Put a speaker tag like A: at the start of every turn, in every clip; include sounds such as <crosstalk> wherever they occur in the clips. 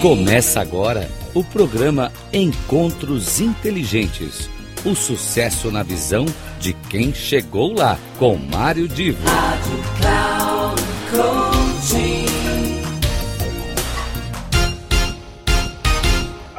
A: Começa agora o programa Encontros Inteligentes. O sucesso na visão de quem chegou lá, com Mário Divo. Rádio Cloud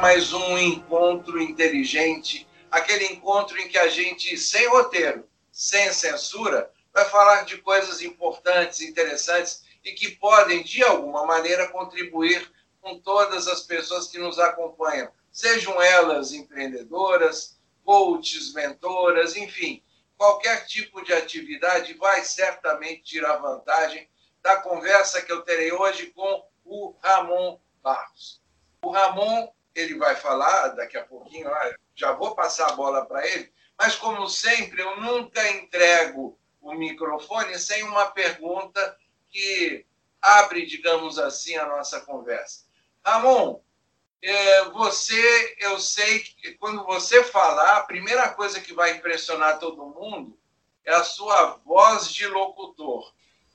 B: Mais um encontro inteligente, aquele encontro em que a gente, sem roteiro, sem censura, vai falar de coisas importantes, interessantes e que podem, de alguma maneira, contribuir com todas as pessoas que nos acompanham, sejam elas empreendedoras, coaches, mentoras, enfim, qualquer tipo de atividade vai certamente tirar vantagem da conversa que eu terei hoje com o Ramon Barros. O Ramon, ele vai falar daqui a pouquinho, já vou passar a bola para ele, mas como sempre, eu nunca entrego o microfone sem uma pergunta que abre, digamos assim, a nossa conversa. Ramon, é, você, eu sei que quando você falar, a primeira coisa que vai impressionar todo mundo é a sua voz de locutor.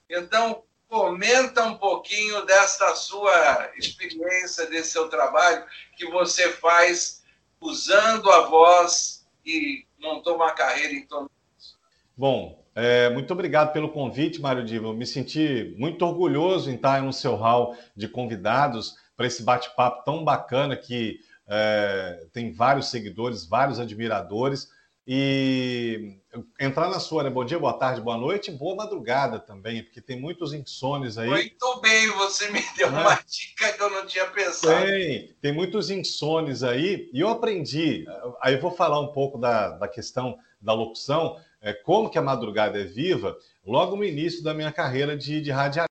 B: Então, comenta um pouquinho dessa sua experiência, desse seu trabalho que você faz usando a voz e montou uma carreira em torno disso.
C: Bom, é, muito obrigado pelo convite, Mário Divo. Me senti muito orgulhoso em estar no seu hall de convidados para esse bate-papo tão bacana que é, tem vários seguidores, vários admiradores. E entrar na sua, né? Bom dia, boa tarde, boa noite, boa madrugada também, porque tem muitos insones aí.
B: Muito bem, você me <laughs> deu uma é. dica que eu não tinha pensado.
C: Tem, tem muitos insones aí, e eu aprendi. Aí eu vou falar um pouco da, da questão da locução, é, como que a madrugada é viva, logo no início da minha carreira de, de radialista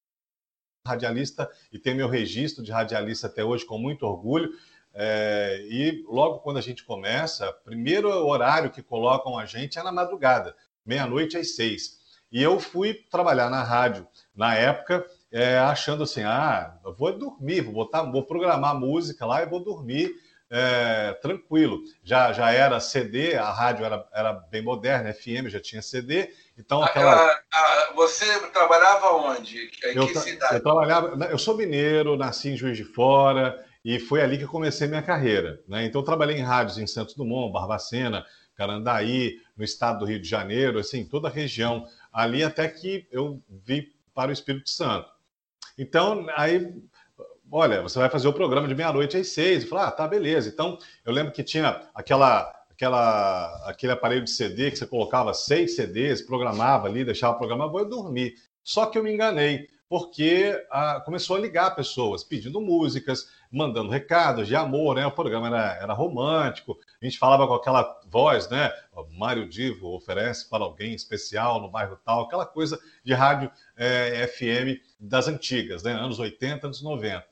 C: radialista e tenho meu registro de radialista até hoje com muito orgulho. É, e logo quando a gente começa, primeiro horário que colocam a gente é na madrugada, meia-noite às seis. E eu fui trabalhar na rádio na época, é, achando assim, ah, vou dormir, vou botar, vou programar música lá e vou dormir é, tranquilo. Já, já era CD, a rádio era, era bem moderna, FM já tinha CD, então aquela. A,
B: a, você trabalhava onde? Em
C: eu, que cidade? Eu trabalhava, eu sou mineiro, nasci em Juiz de Fora e foi ali que eu comecei minha carreira. Né? Então eu trabalhei em rádios em Santos Dumont, Barbacena, Carandaí, no estado do Rio de Janeiro, assim, toda a região ali até que eu vim para o Espírito Santo. Então, aí olha, você vai fazer o programa de meia-noite às seis. E falar, ah, tá, beleza. Então, eu lembro que tinha aquela, aquela, aquele aparelho de CD que você colocava seis CDs, programava ali, deixava programar, vou dormir. Só que eu me enganei, porque ah, começou a ligar pessoas, pedindo músicas, mandando recados de amor, né? O programa era, era romântico, a gente falava com aquela voz, né? Mário Divo oferece para alguém especial no bairro tal, aquela coisa de rádio é, eh, FM das antigas, né? Anos 80, anos 90.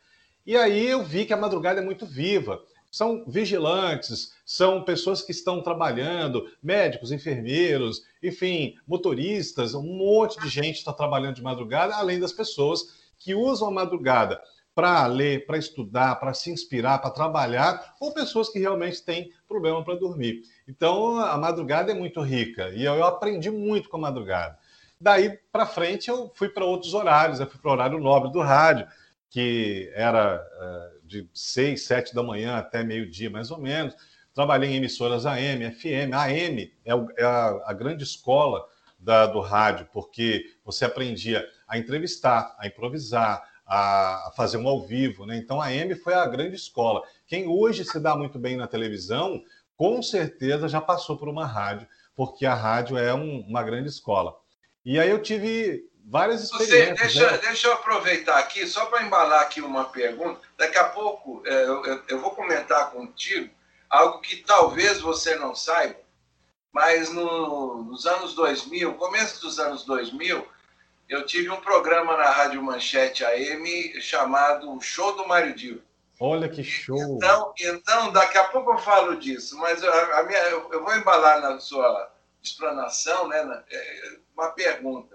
C: E aí eu vi que a madrugada é muito viva. São vigilantes, são pessoas que estão trabalhando, médicos, enfermeiros, enfim, motoristas, um monte de gente está trabalhando de madrugada, além das pessoas que usam a madrugada para ler, para estudar, para se inspirar, para trabalhar, ou pessoas que realmente têm problema para dormir. Então, a madrugada é muito rica e eu aprendi muito com a madrugada. Daí para frente, eu fui para outros horários, eu fui para o horário nobre do rádio, que era uh, de 6, 7 da manhã até meio-dia, mais ou menos. Trabalhei em emissoras AM, FM. AM é, é a, a, grande escola da, do rádio, porque você aprendia a entrevistar, a improvisar, a, a fazer um ao vivo. Né? Então, a AM foi a grande escola. Quem hoje se dá muito bem na televisão, com certeza já passou por uma rádio, porque a rádio é um, uma grande escola. E aí eu tive várias experiências.
B: Você, deixa, né? deixa eu aproveitar aqui, só para embalar aqui uma pergunta. Daqui a pouco é, eu, eu, vou comentar contigo algo que talvez você não saiba, mas no, nos anos 2000, começo dos anos 2000, eu tive um programa na Rádio Manchete AM chamado Show do Mário Dio.
C: Olha que show!
B: Então, então, daqui a pouco eu falo disso, mas a, a minha, eu, vou embalar na sua explanação, né, na, é, uma pergunta.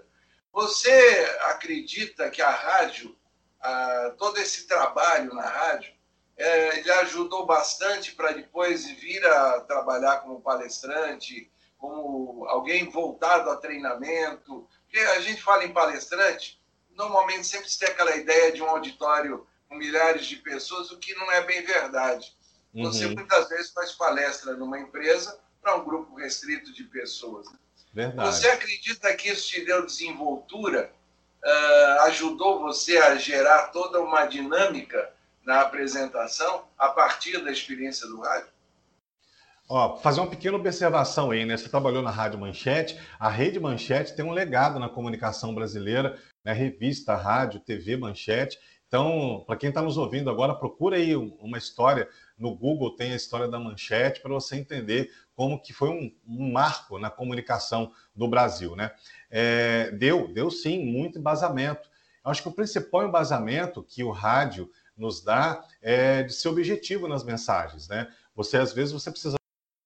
B: Você acredita que a rádio, a, todo esse trabalho na rádio, é, ele ajudou bastante para depois vir a trabalhar como palestrante, como alguém voltado a treinamento? Porque a gente fala em palestrante, normalmente sempre se tem aquela ideia de um auditório com milhares de pessoas, o que não é bem verdade. Você uhum. muitas vezes faz palestra numa empresa para um grupo restrito de pessoas. Verdade. Você acredita que isso te deu desenvoltura? Uh, ajudou você a gerar toda uma dinâmica na apresentação a partir da experiência do rádio?
C: Ó, fazer uma pequena observação aí, né? Você trabalhou na Rádio Manchete. A Rede Manchete tem um legado na comunicação brasileira, né? Revista, rádio, TV Manchete. Então, para quem está nos ouvindo agora, procura aí uma história no Google, tem a história da Manchete para você entender como que foi um, um, marco na comunicação do Brasil, né? É, deu, deu sim muito embasamento. Acho que o principal embasamento que o rádio nos dá é de ser objetivo nas mensagens, né? Você às vezes você precisa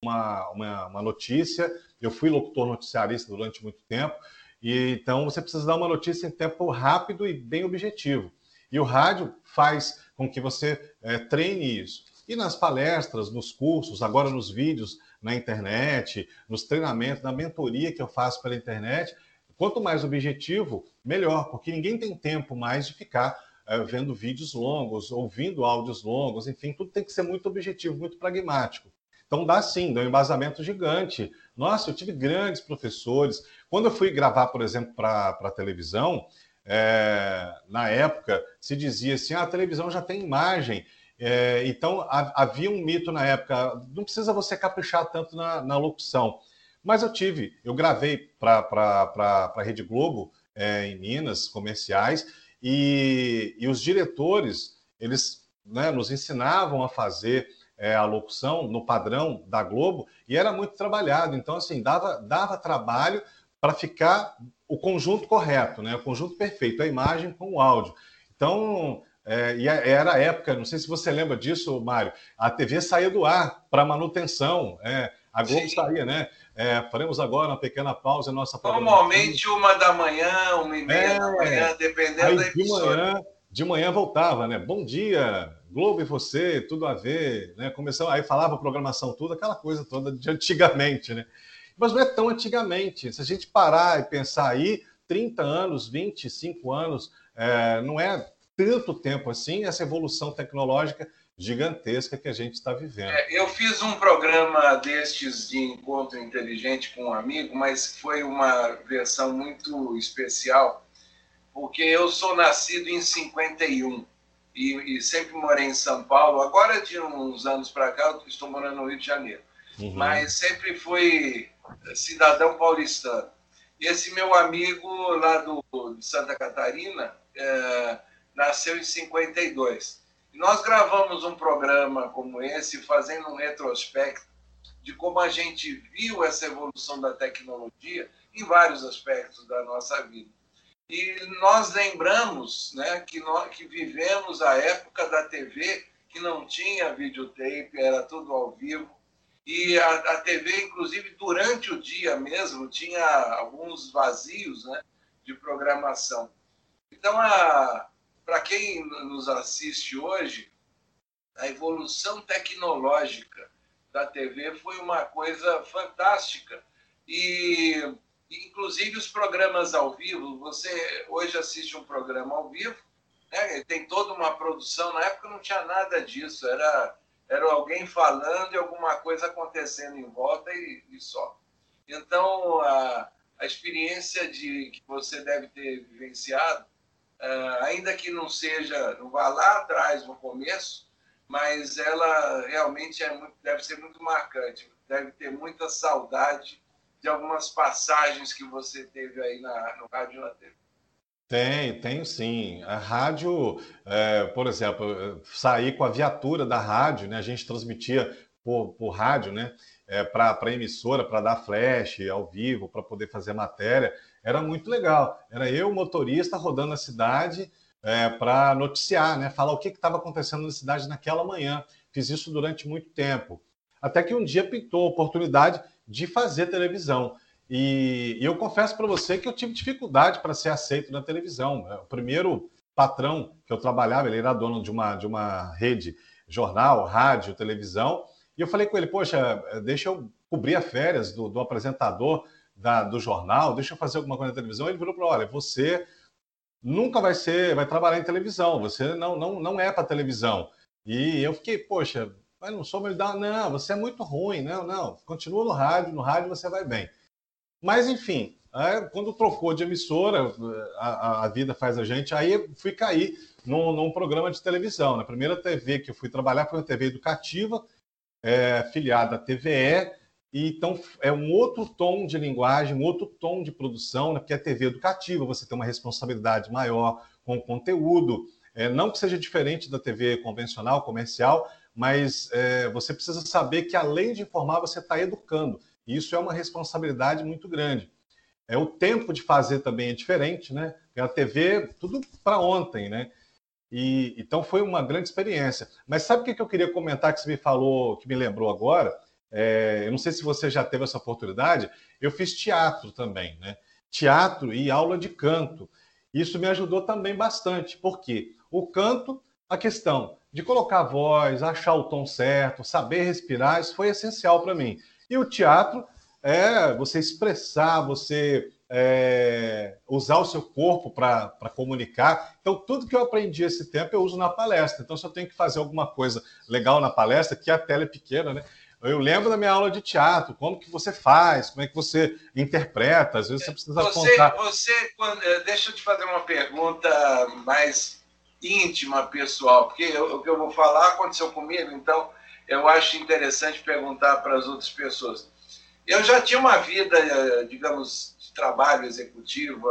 C: uma, uma, uma notícia. Eu fui locutor noticiarista durante muito tempo e então você precisa dar uma notícia em tempo rápido e bem objetivo. E o rádio faz com que você é, treine isso. E nas palestras, nos cursos, agora nos vídeos na internet, nos treinamentos, na mentoria que eu faço pela internet, quanto mais objetivo, melhor, porque ninguém tem tempo mais de ficar é, vendo vídeos longos, ouvindo áudios longos, enfim, tudo tem que ser muito objetivo, muito pragmático. Então dá sim, dá um embasamento gigante. Nossa, eu tive grandes professores. Quando eu fui gravar, por exemplo, para televisão, é, na época, se dizia assim: ah, a televisão já tem imagem. É, então, havia um mito na época, não precisa você caprichar tanto na, na locução. Mas eu tive, eu gravei para a Rede Globo, é, em Minas, comerciais, e, e os diretores, eles né, nos ensinavam a fazer é, a locução no padrão da Globo, e era muito trabalhado. Então, assim, dava, dava trabalho para ficar o conjunto correto, né? o conjunto perfeito, a imagem com o áudio. Então, é, e era a época, não sei se você lembra disso, Mário, a TV saía do ar para manutenção, é, a Globo Sim. saía, né? É, faremos agora uma pequena pausa em nossa
B: Normalmente uma da manhã, uma e meia é, da manhã, dependendo aí, da
C: emissora. De manhã, de manhã voltava, né? Bom dia, Globo e você, tudo a ver, né? Começou, aí falava programação tudo, aquela coisa toda de antigamente, né? Mas não é tão antigamente. Se a gente parar e pensar aí, 30 anos, 25 anos, é, não é tanto tempo assim essa evolução tecnológica gigantesca que a gente está vivendo. É,
B: eu fiz um programa destes de encontro inteligente com um amigo, mas foi uma versão muito especial, porque eu sou nascido em 51 e, e sempre morei em São Paulo. Agora, de uns anos para cá, eu estou morando no Rio de Janeiro. Uhum. Mas sempre fui cidadão paulistano. Esse meu amigo lá do, de Santa Catarina é, nasceu em 52. E nós gravamos um programa como esse, fazendo um retrospecto de como a gente viu essa evolução da tecnologia em vários aspectos da nossa vida. E nós lembramos né, que, nós, que vivemos a época da TV que não tinha videotape, era tudo ao vivo. E a, a TV, inclusive, durante o dia mesmo, tinha alguns vazios né, de programação. Então, para quem nos assiste hoje, a evolução tecnológica da TV foi uma coisa fantástica. E inclusive os programas ao vivo, você hoje assiste um programa ao vivo, né? tem toda uma produção, na época não tinha nada disso, era, era alguém falando e alguma coisa acontecendo em volta e, e só. Então, a, a experiência de que você deve ter vivenciado, uh, ainda que não seja, não vá lá atrás no começo, mas ela realmente é muito, deve ser muito marcante, deve ter muita saudade de algumas passagens que você teve aí na, no Rádio na TV.
C: Tem, tenho sim. A rádio, é, por exemplo, sair com a viatura da rádio, né? A gente transmitia por, por rádio, né? É, para a emissora, para dar flash ao vivo, para poder fazer matéria. Era muito legal. Era eu, motorista, rodando a cidade é, para noticiar, né? Falar o que estava acontecendo na cidade naquela manhã. Fiz isso durante muito tempo. Até que um dia pintou a oportunidade de fazer televisão. E, e eu confesso para você que eu tive dificuldade para ser aceito na televisão. É, o primeiro patrão que eu trabalhava, ele era dono de uma, de uma rede, jornal, rádio, televisão, e eu falei com ele, poxa, deixa eu cobrir as férias do, do apresentador da, do jornal, deixa eu fazer alguma coisa na televisão. Ele falou para olha, você nunca vai ser, vai trabalhar em televisão, você não, não, não é para televisão. E eu fiquei, poxa, mas não sou melhor, não, você é muito ruim, não, não, continua no rádio, no rádio você vai bem. Mas enfim, quando trocou de emissora, a, a, vida faz a gente, aí fui cair num, num, programa de televisão. Na primeira TV que eu fui trabalhar foi uma TV educativa, é, filiada à TVE, e então é um outro tom de linguagem, um outro tom de produção, né? porque a TV educativa, você tem uma responsabilidade maior com o conteúdo, é, não que seja diferente da TV convencional, comercial, mas é, você precisa saber que além de informar, você está educando. Isso é uma responsabilidade muito grande. É o tempo de fazer também é diferente, né? A TV, tudo para ontem, né? E, então foi uma grande experiência. Mas sabe o que eu queria comentar que você me falou, que me lembrou agora? É, eu não sei se você já teve essa oportunidade, eu fiz teatro também, né? Teatro e aula de canto. Isso me ajudou também bastante, porque o canto, a questão de colocar a voz, achar o tom certo, saber respirar, isso foi essencial para mim. E o teatro é você expressar, você é, usar o seu corpo para comunicar. Então, tudo que eu aprendi esse tempo eu uso na palestra. Então, se eu tenho que fazer alguma coisa legal na palestra, que a tela é pequena, né? Eu lembro da minha aula de teatro, como que você faz, como é que você interpreta, às vezes você precisa
B: você,
C: contar.
B: Você, eh, deixa eu te fazer uma pergunta mais íntima, pessoal, porque o que eu vou falar aconteceu comigo, então eu acho interessante perguntar para as outras pessoas. Eu já tinha uma vida, eh, digamos, de trabalho executivo,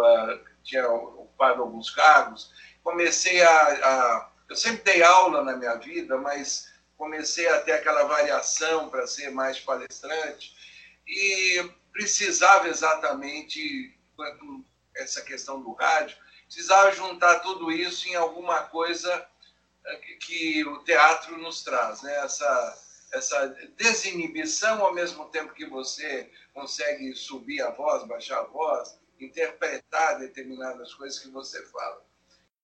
B: tinha ocupado alguns cargos, comecei a, a eu sempre dei aula na minha vida, mas comecei a ter aquela variação para ser mais palestrante e precisava exatamente, essa questão do rádio, precisava juntar tudo isso em alguma coisa que, que o teatro nos traz, né? essa, essa desinibição ao mesmo tempo que você consegue subir a voz, baixar a voz, interpretar determinadas coisas que você fala.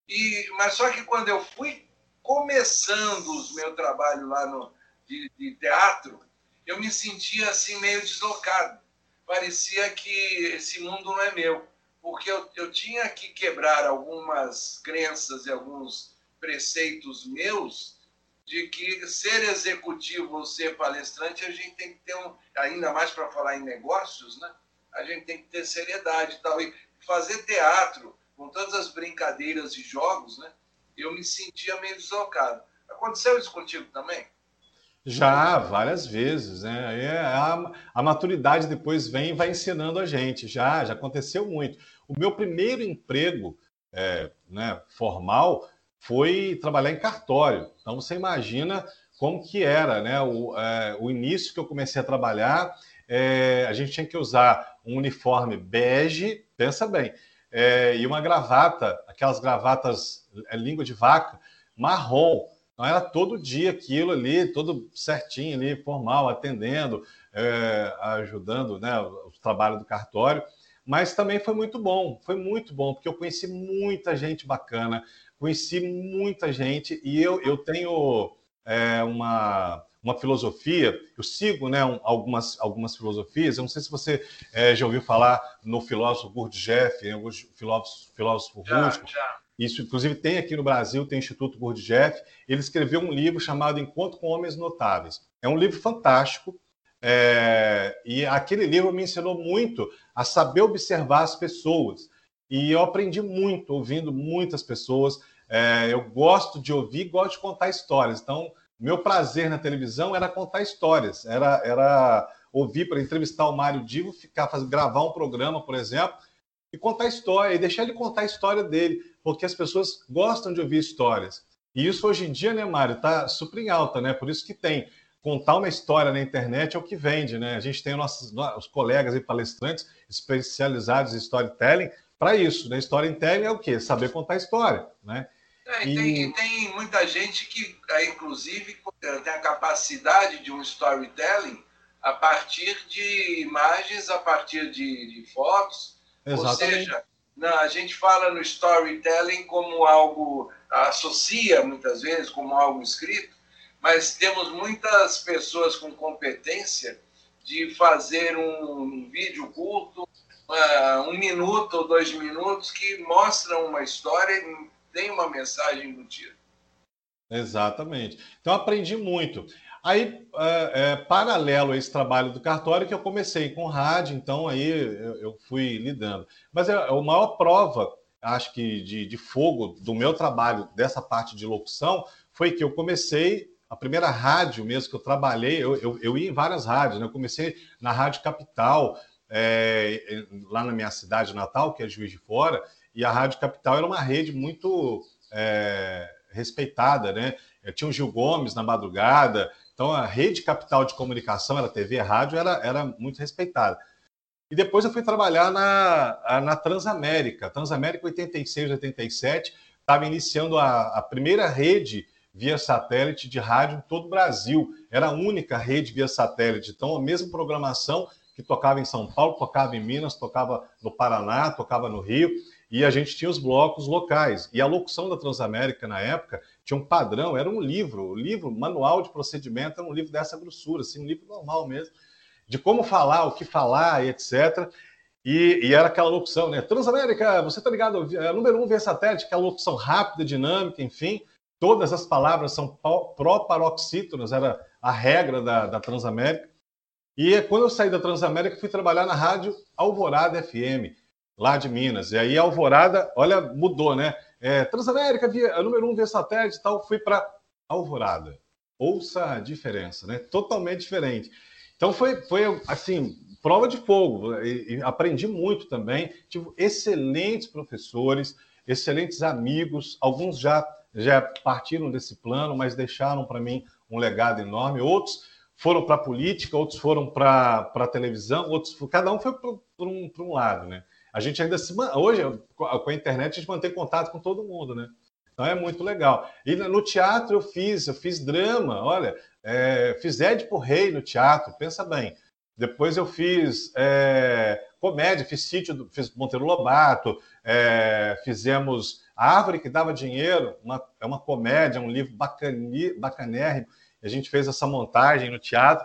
B: E, mas só que quando eu fui começando o meu trabalho lá no, de, de teatro, eu me sentia assim meio deslocado. Parecia que esse mundo não é meu, porque eu, eu tinha que quebrar algumas crenças e alguns preceitos meus de que ser executivo ou ser palestrante, a gente tem que ter um, ainda mais para falar em negócios, né? A gente tem que ter seriedade e tal. E fazer teatro, com todas as brincadeiras e jogos, né? eu me sentia meio deslocado. Aconteceu isso contigo também?
C: Já, várias vezes, né? É, a, a, maturidade depois vem e vai ensinando a gente. Já, já aconteceu muito. O meu primeiro emprego é, né, formal foi trabalhar em cartório. Então você imagina como que era, né? O, é, o início que eu comecei a trabalhar, é, a gente tinha que usar um uniforme bege, pensa bem, é, e uma gravata, aquelas gravatas é, língua de vaca, marrom. Então era todo dia aquilo ali, todo certinho ali, formal, atendendo, é, ajudando né, o trabalho do cartório. Mas também foi muito bom, foi muito bom, porque eu conheci muita gente bacana, conheci muita gente e eu, eu tenho é, uma, uma filosofia, eu sigo né, um, algumas, algumas filosofias, eu não sei se você é, já ouviu falar no filósofo Gurdjieff, alguns filósofos, filósofo
B: já, russo. Já.
C: Isso, inclusive, tem aqui no Brasil, tem o Instituto Gurdjieff. Ele escreveu um livro chamado Encontro com Homens Notáveis. É um livro fantástico, é, e aquele livro me ensinou muito a saber observar as pessoas. E eu aprendi muito ouvindo muitas pessoas. É, eu gosto de ouvir, gosto de contar histórias. Então, meu prazer na televisão era contar histórias, era, era ouvir para entrevistar o Mário Divo, ficar fazer, gravar um programa, por exemplo, e contar história, e deixar ele contar a história dele, porque as pessoas gostam de ouvir histórias. E isso hoje em dia, né, Mário, está super em alta, né? Por isso que tem contar uma história na internet é o que vende, né? A gente tem nossos, os colegas e palestrantes especializados em storytelling para isso, né? Storytelling é o quê? Saber contar história, né?
B: É, e... tem, tem, muita gente que, é, inclusive, tem a capacidade de um storytelling a partir de imagens, a partir de, de fotos. Exatamente. Ou seja, a gente fala no storytelling como algo, associa muitas vezes como algo escrito, mas temos muitas pessoas com competência de fazer um vídeo curto uh, um minuto ou dois minutos que mostram uma história tem uma mensagem embutida.
C: Exatamente. Então aprendi muito. Aí, é, é, paralelo a esse trabalho do cartório, que eu comecei com rádio, então aí eu, eu fui lidando. Mas é, é a maior prova, acho que, de, de fogo do meu trabalho, dessa parte de locução, foi que eu comecei, a primeira rádio mesmo que eu trabalhei, eu, eu, eu ia em várias rádios, né? Eu comecei na Rádio Capital, é, lá na minha cidade natal, que é Juiz de Fora, e a Rádio Capital era uma rede muito é, respeitada, né? Tinha o Gil Gomes na madrugada, então a rede capital de comunicação, era TV, rádio, era, era muito respeitada. E depois eu fui trabalhar na, na Transamérica. Transamérica 86, 87, estava iniciando a, a primeira rede via satélite de rádio em todo o Brasil. Era a única rede via satélite. Então, a mesma programação que tocava em São Paulo, tocava em Minas, tocava no Paraná, tocava no Rio e a gente tinha os blocos locais. E a locução da Transamérica, na época, tinha um padrão, era um livro, o livro, manual de procedimento, era um livro dessa grossura, assim, um livro normal mesmo, de como falar, o que falar e etc. E, e, era aquela locução, né? Transamérica, você tá ligado? É, número um via satélite, aquela locução rápida, dinâmica, enfim. Todas as palavras são pró-paroxítonas, era a regra da, da Transamérica. E quando eu saí da Transamérica, fui trabalhar na rádio Alvorada FM lá de Minas. E aí a Alvorada, olha, mudou, né? É, Transamérica, via, número um via satélite e tal, fui para Alvorada. Ouça a diferença, né? Totalmente diferente. Então foi, foi assim, prova de fogo. E, e aprendi muito também. Tive excelentes professores, excelentes amigos. Alguns já, já partiram desse plano, mas deixaram para mim um legado enorme. Outros foram para a política, outros foram para a televisão, outros cada um foi para um, um lado, né? A gente ainda se hoje com a internet a gente mantém contato com todo mundo, né? Então é muito legal. E no teatro eu fiz, eu fiz drama, olha, é, fiz Édipo Rei no teatro, pensa bem. Depois eu fiz é, comédia, fiz sítio, fiz Monteiro Lobato, é, fizemos A Árvore que Dava Dinheiro, uma, é uma comédia, um livro bacani, bacanérrimo. A gente fez essa montagem no teatro.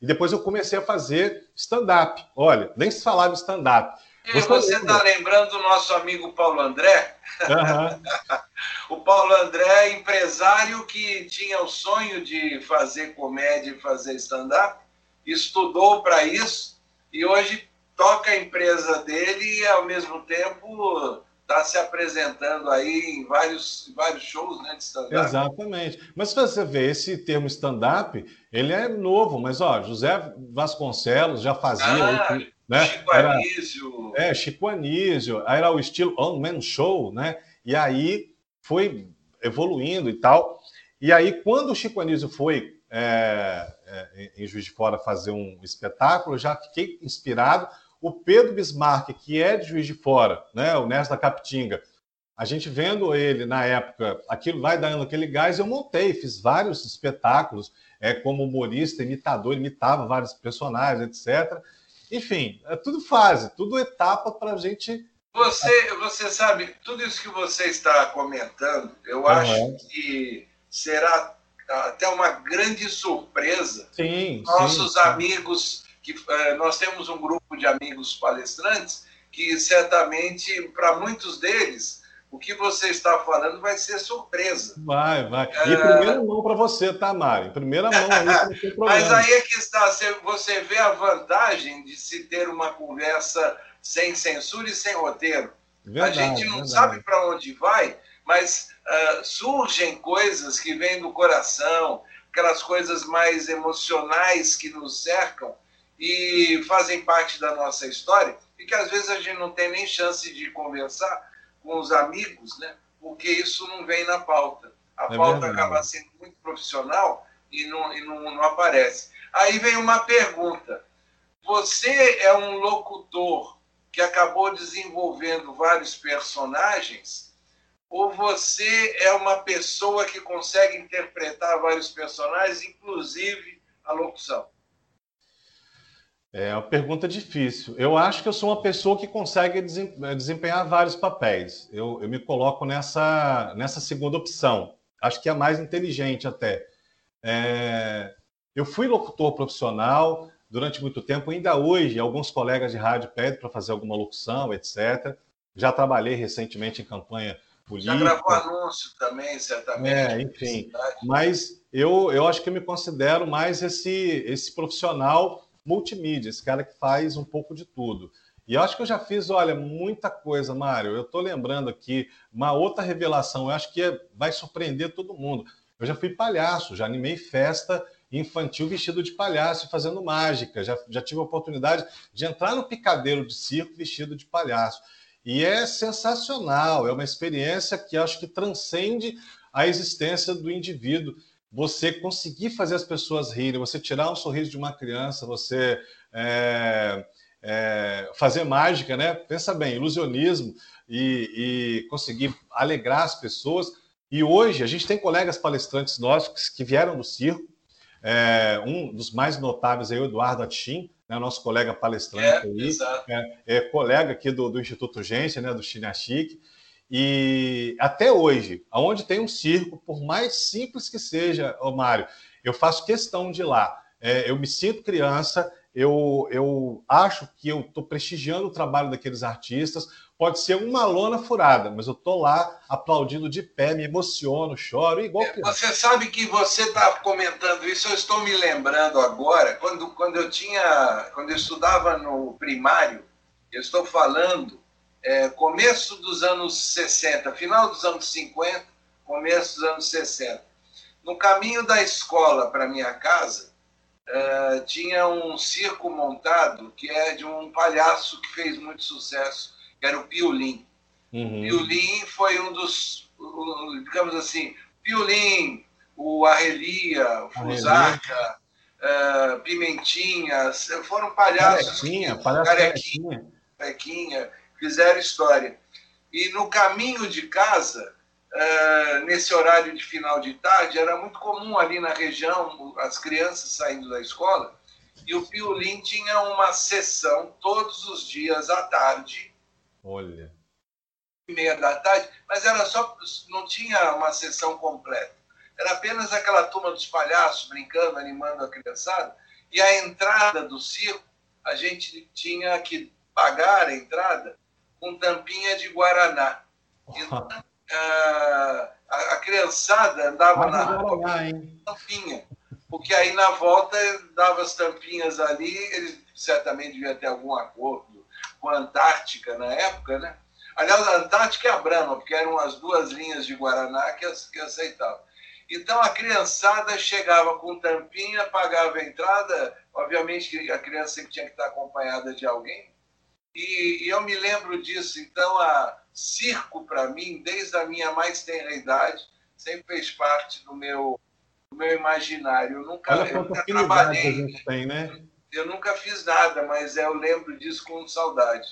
C: E depois eu comecei a fazer stand-up. Olha, nem se falava stand-up.
B: E você está lembrando do nosso amigo Paulo André? Uhum. <laughs> o Paulo André, é empresário que tinha o sonho de fazer comédia e fazer stand-up, estudou para isso e hoje toca a empresa dele e, ao mesmo tempo, está se apresentando aí em vários, vários shows né, de stand-up.
C: Exatamente. Mas se você vê esse termo stand-up, ele é novo, mas ó, José Vasconcelos já fazia. Ah, né? Chico era, Anísio. É, Chico Anísio. Aí era o estilo On Man Show, né? E aí foi evoluindo e tal. E aí, quando o Chico Anísio foi é, é, em Juiz de Fora fazer um espetáculo, eu já fiquei inspirado. O Pedro Bismarck, que é de Juiz de Fora, né? o Nesta da Capitinga, a gente vendo ele na época, aquilo vai dando aquele gás, eu montei, fiz vários espetáculos, é, como humorista, imitador, imitava vários personagens, etc. Enfim, é tudo fase, tudo etapa para a gente.
B: Você, você sabe, tudo isso que você está comentando, eu uhum. acho que será até uma grande surpresa.
C: Sim,
B: Nossos sim, amigos, que eh, nós temos um grupo de amigos palestrantes que certamente, para muitos deles, o que você está falando vai ser surpresa.
C: Vai, vai. E em primeira mão para você, tá? Em primeira mão aí <laughs>
B: Mas aí é que está, você vê a vantagem de se ter uma conversa sem censura e sem roteiro. Verdade, a gente não verdade. sabe para onde vai, mas uh, surgem coisas que vêm do coração, aquelas coisas mais emocionais que nos cercam e fazem parte da nossa história e que às vezes a gente não tem nem chance de conversar com os amigos, né? porque isso não vem na pauta. A é pauta verdade. acaba sendo muito profissional e, não, e não, não aparece. Aí vem uma pergunta. Você é um locutor que acabou desenvolvendo vários personagens, ou você é uma pessoa que consegue interpretar vários personagens, inclusive a locução?
C: É uma pergunta difícil. Eu acho que eu sou uma pessoa que consegue desempenhar vários papéis. Eu, eu me coloco nessa, nessa segunda opção. Acho que é a mais inteligente até. É, eu fui locutor profissional, durante muito tempo. Ainda hoje, alguns colegas de rádio pedem para fazer alguma locução, etc. Já trabalhei recentemente em campanha política. Já
B: gravou anúncio também, certamente.
C: É, enfim. Mas eu, eu acho que eu me considero mais esse, esse profissional multimídia, esse cara que faz um pouco de tudo. E eu acho que eu já fiz, olha, muita coisa, Mário. Eu estou lembrando aqui uma outra revelação, eu acho que é, vai surpreender todo mundo. Eu já fui palhaço, já animei festa infantil vestido de palhaço, fazendo mágica. Já, já tive a oportunidade de entrar no picadeiro de circo vestido de palhaço. E é sensacional, é uma experiência que acho que transcende a existência do indivíduo. Você conseguir fazer as pessoas rirem, você tirar um sorriso de uma criança, você é, é, fazer mágica, né? Pensa bem, ilusionismo e, e conseguir alegrar as pessoas. E hoje a gente tem colegas palestrantes nossos que vieram do circo. É, um dos mais notáveis é o Eduardo Atchim, né, nosso colega palestrante é, aí, é, é, colega aqui do, do Instituto Gência, né, do Chinachique. E até hoje, aonde tem um circo, por mais simples que seja, ô Mário, eu faço questão de ir lá. É, eu me sinto criança, eu, eu acho que eu estou prestigiando o trabalho daqueles artistas. Pode ser uma lona furada, mas eu estou lá aplaudindo de pé, me emociono, choro, igual
B: que. Você sabe que você está comentando isso, eu estou me lembrando agora, quando, quando eu tinha. Quando eu estudava no primário, eu estou falando é, começo dos anos 60, final dos anos 50, começo dos anos 60. No caminho da escola para minha casa, uh, tinha um circo montado que é de um palhaço que fez muito sucesso, que era o Piolim. Uhum. Piolim foi um dos, digamos assim, Piolim, o Arrelia, o Fusarca, uh, Pimentinha, foram palhaços.
C: Carequinha, palhaço carequinha.
B: Carequinha, fizeram história. E no caminho de casa, uh, nesse horário de final de tarde, era muito comum ali na região as crianças saindo da escola, e o Piolim tinha uma sessão todos os dias à tarde.
C: Olha.
B: Meia da tarde, mas era só, não tinha uma sessão completa. Era apenas aquela turma dos palhaços brincando, animando a criançada, e a entrada do circo, a gente tinha que pagar a entrada com tampinha de Guaraná. Então, a, a criançada andava na rua tampinha, porque aí na volta dava as tampinhas ali, eles certamente deviam ter algum acordo com a Antártica na época, né? Aliás, a Antártica é a Brahma, porque eram as duas linhas de Guaraná que, que aceitavam. Então a criançada chegava com tampinha, pagava a entrada, obviamente a criança tinha que estar acompanhada de alguém, e, e eu me lembro disso. Então, a circo, para mim, desde a minha mais tenra idade, sempre fez parte do meu, do meu imaginário. Eu nunca,
C: Olha eu nunca trabalhei. a gente tem, né?
B: Eu nunca fiz nada, mas eu lembro disso com saudade.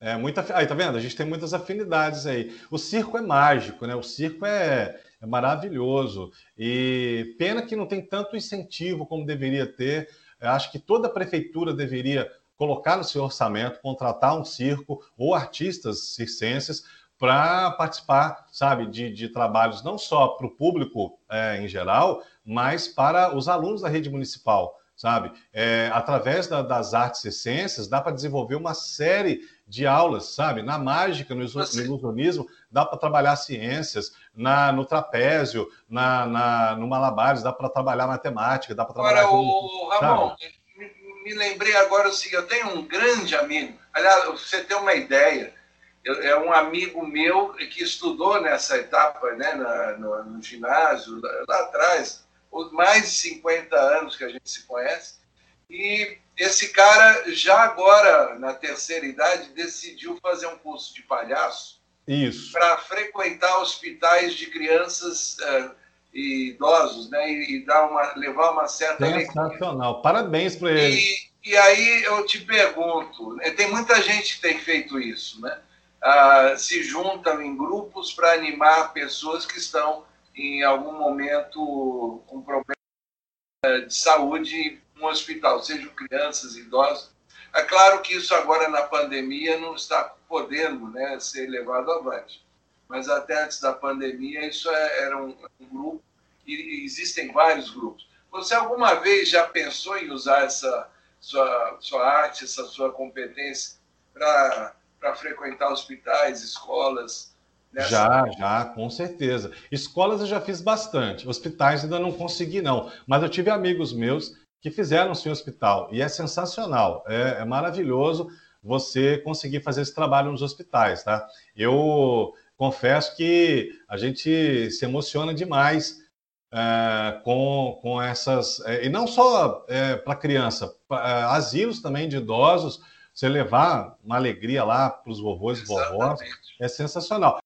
C: É, muita. Aí, tá vendo? A gente tem muitas afinidades aí. O circo é mágico, né? O circo é, é maravilhoso. E pena que não tem tanto incentivo como deveria ter. Eu acho que toda prefeitura deveria colocar no seu orçamento, contratar um circo ou artistas circenses para participar, sabe, de, de, trabalhos não só para o público é, em geral, mas para os alunos da rede municipal, sabe? É, através da, das artes circenses, dá para desenvolver uma série de aulas, sabe? Na mágica, no, ilusionismo, dá para trabalhar ciências, na, no trapézio, na, na, no malabares, dá para trabalhar matemática, dá para trabalhar...
B: Agora, o Ramon? Me lembrei agora o seguinte: eu tenho um grande amigo, aliás, você tem uma ideia, eu, é um amigo meu que estudou nessa etapa, né, na, no, no, ginásio, lá, lá atrás, mais de 50 anos que a gente se conhece, e esse cara, já agora, na terceira idade, decidiu fazer um curso de palhaço para frequentar hospitais de crianças. Uh, e idosos, né? E, e dar uma, levar uma certa
C: Sensacional. Alegria. Parabéns para ele.
B: E, e, aí eu te pergunto, né? tem muita gente que tem feito isso, né? Ah, se juntam em grupos para animar pessoas que estão em algum momento com problema de saúde no hospital, sejam crianças, idosos. É claro que isso agora na pandemia não está podendo né, ser levado avante mas até antes da pandemia isso é, era um, um grupo e existem vários grupos. Você alguma vez já pensou em usar essa
D: sua, sua arte, essa sua competência para frequentar hospitais, escolas?
C: Nessa... Já, já, com certeza. Escolas eu já fiz bastante, hospitais ainda não consegui, não. Mas eu tive amigos meus que fizeram sim hospital e é sensacional, é, é maravilhoso você conseguir fazer esse trabalho nos hospitais, tá? Eu confesso que a gente se emociona demais é, com, com essas. É, e não só é, para criança, pra, é, asilos também de idosos, você levar uma alegria lá para os vovôs e vovós é sensacional.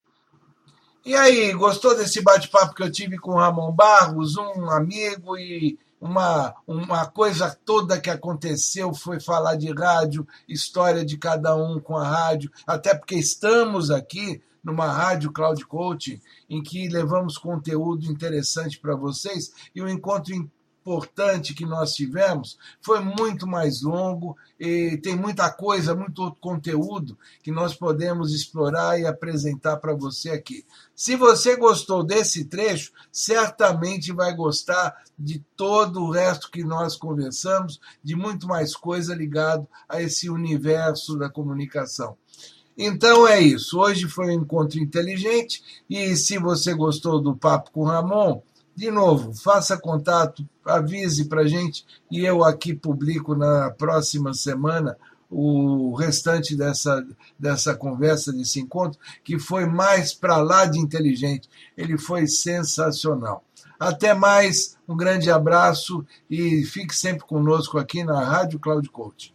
B: E aí, gostou desse bate-papo que eu tive com o Ramon Barros, um amigo e uma, uma coisa toda que aconteceu foi falar de rádio, história de cada um com a rádio, até porque estamos aqui numa rádio Cloud Coaching, em que levamos conteúdo interessante para vocês, e o encontro importante que nós tivemos foi muito mais longo e tem muita coisa, muito outro conteúdo que nós podemos explorar e apresentar para você aqui. Se você gostou desse trecho, certamente vai gostar de todo o resto que nós conversamos, de muito mais coisa ligado a esse universo da comunicação. Então é isso. Hoje foi um encontro inteligente e se você gostou do papo com Ramon, de novo, faça contato, avise para gente e eu aqui publico na próxima semana o restante dessa, dessa conversa, desse encontro, que foi mais para lá de inteligente. Ele foi sensacional. Até mais, um grande abraço e fique sempre conosco aqui na Rádio Cloud Coach.